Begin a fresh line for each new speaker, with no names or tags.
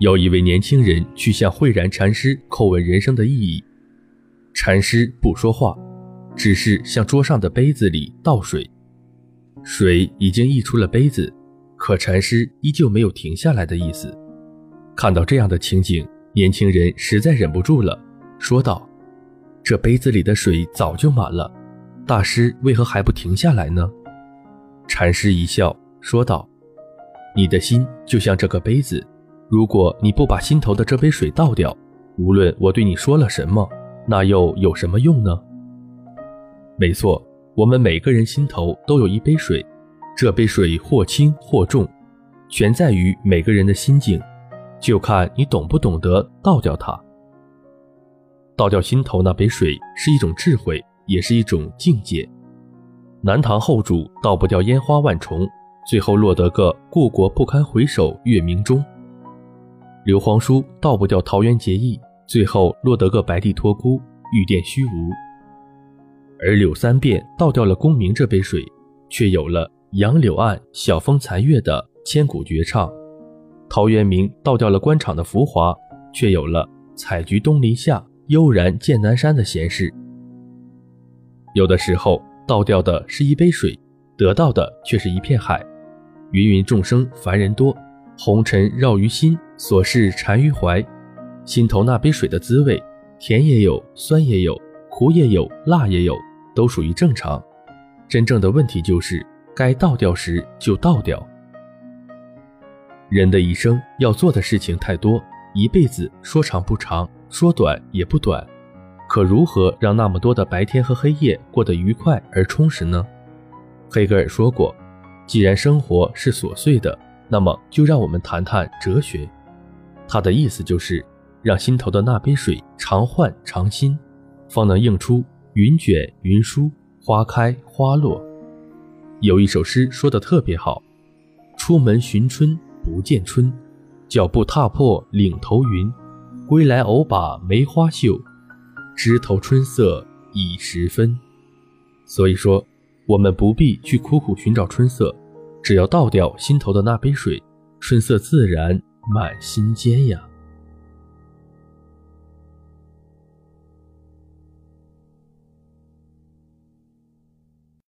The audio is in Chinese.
有一位年轻人去向慧然禅师叩问人生的意义，禅师不说话，只是向桌上的杯子里倒水，水已经溢出了杯子，可禅师依旧没有停下来的意思。看到这样的情景，年轻人实在忍不住了，说道：“这杯子里的水早就满了，大师为何还不停下来呢？”禅师一笑，说道：“你的心就像这个杯子。”如果你不把心头的这杯水倒掉，无论我对你说了什么，那又有什么用呢？没错，我们每个人心头都有一杯水，这杯水或轻或重，全在于每个人的心境，就看你懂不懂得倒掉它。倒掉心头那杯水是一种智慧，也是一种境界。南唐后主倒不掉烟花万重，最后落得个故国不堪回首月明中。刘皇叔倒不掉桃园结义，最后落得个白帝托孤，玉殿虚无；而柳三变倒掉了功名这杯水，却有了杨柳岸晓风残月的千古绝唱；陶渊明倒掉了官场的浮华，却有了采菊东篱下，悠然见南山的闲适。有的时候，倒掉的是一杯水，得到的却是一片海。芸芸众生，凡人多。红尘绕于心，琐事缠于怀，心头那杯水的滋味，甜也有，酸也有，苦也有，辣也有，都属于正常。真正的问题就是，该倒掉时就倒掉。人的一生要做的事情太多，一辈子说长不长，说短也不短，可如何让那么多的白天和黑夜过得愉快而充实呢？黑格尔说过，既然生活是琐碎的。那么，就让我们谈谈哲学。他的意思就是，让心头的那杯水常换常新，方能映出云卷云舒，花开花落。有一首诗说的特别好：“出门寻春不见春，脚步踏破岭头云。归来偶把梅花嗅，枝头春色已十分。”所以说，我们不必去苦苦寻找春色。只要倒掉心头的那杯水，春色自然满心间呀。